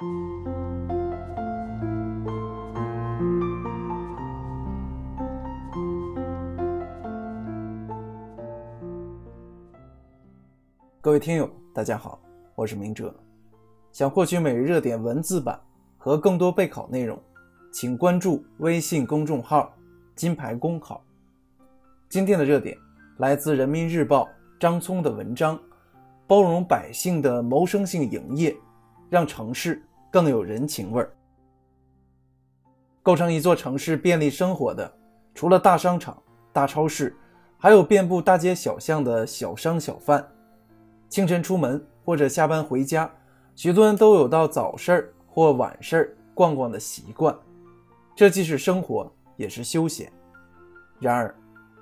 各位听友，大家好，我是明哲。想获取每日热点文字版和更多备考内容，请关注微信公众号“金牌公考”。今天的热点来自人民日报张聪的文章：“包容百姓的谋生性营业，让城市更有人情味儿。”构成一座城市便利生活的，除了大商场、大超市，还有遍布大街小巷的小商小贩。清晨出门或者下班回家，许多人都有到早市儿或晚市儿逛逛的习惯。这既是生活，也是休闲。然而，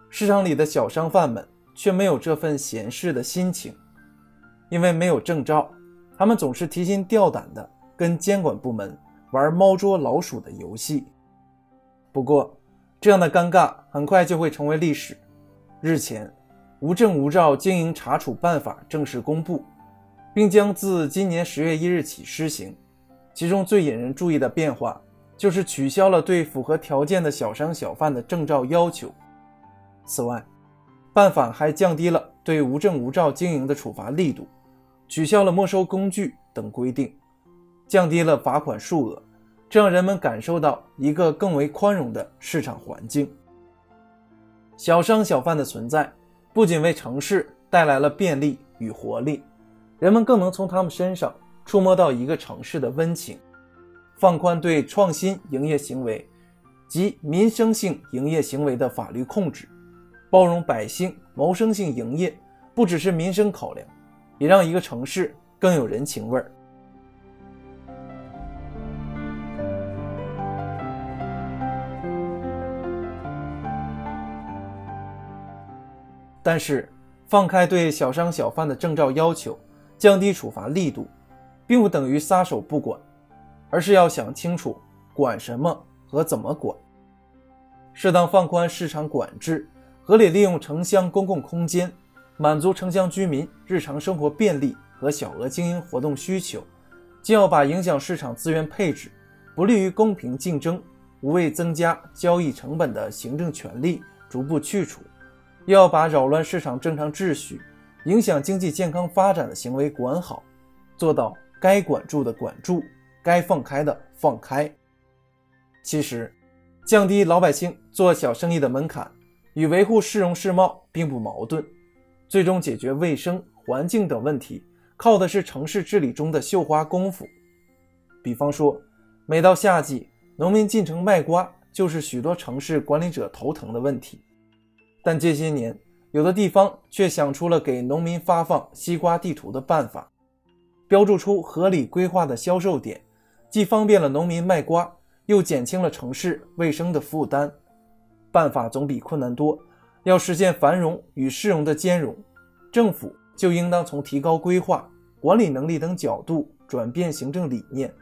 市场里的小商贩们却没有这份闲适的心情，因为没有证照，他们总是提心吊胆的跟监管部门玩猫捉老鼠的游戏。不过，这样的尴尬很快就会成为历史。日前。无证无照经营查处办法正式公布，并将自今年十月一日起施行。其中最引人注意的变化，就是取消了对符合条件的小商小贩的证照要求。此外，办法还降低了对无证无照经营的处罚力度，取消了没收工具等规定，降低了罚款数额，这让人们感受到一个更为宽容的市场环境。小商小贩的存在。不仅为城市带来了便利与活力，人们更能从他们身上触摸到一个城市的温情。放宽对创新营业行为及民生性营业行为的法律控制，包容百姓谋生性营业，不只是民生考量，也让一个城市更有人情味儿。但是，放开对小商小贩的证照要求，降低处罚力度，并不等于撒手不管，而是要想清楚管什么和怎么管。适当放宽市场管制，合理利用城乡公共空间，满足城乡居民日常生活便利和小额经营活动需求，既要把影响市场资源配置、不利于公平竞争、无谓增加交易成本的行政权力逐步去除。要把扰乱市场正常秩序、影响经济健康发展的行为管好，做到该管住的管住，该放开的放开。其实，降低老百姓做小生意的门槛，与维护市容市貌并不矛盾。最终解决卫生环境等问题，靠的是城市治理中的绣花功夫。比方说，每到夏季，农民进城卖瓜，就是许多城市管理者头疼的问题。但这些年，有的地方却想出了给农民发放西瓜地图的办法，标注出合理规划的销售点，既方便了农民卖瓜，又减轻了城市卫生的负担。办法总比困难多。要实现繁荣与市容的兼容，政府就应当从提高规划、管理能力等角度转变行政理念，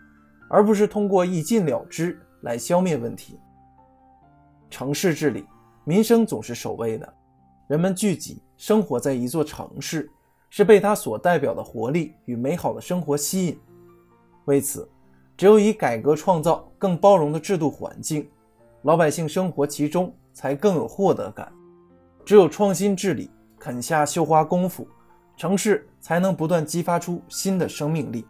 而不是通过一禁了之来消灭问题。城市治理。民生总是首位的，人们聚集生活在一座城市，是被它所代表的活力与美好的生活吸引。为此，只有以改革创造更包容的制度环境，老百姓生活其中才更有获得感。只有创新治理，肯下绣花功夫，城市才能不断激发出新的生命力。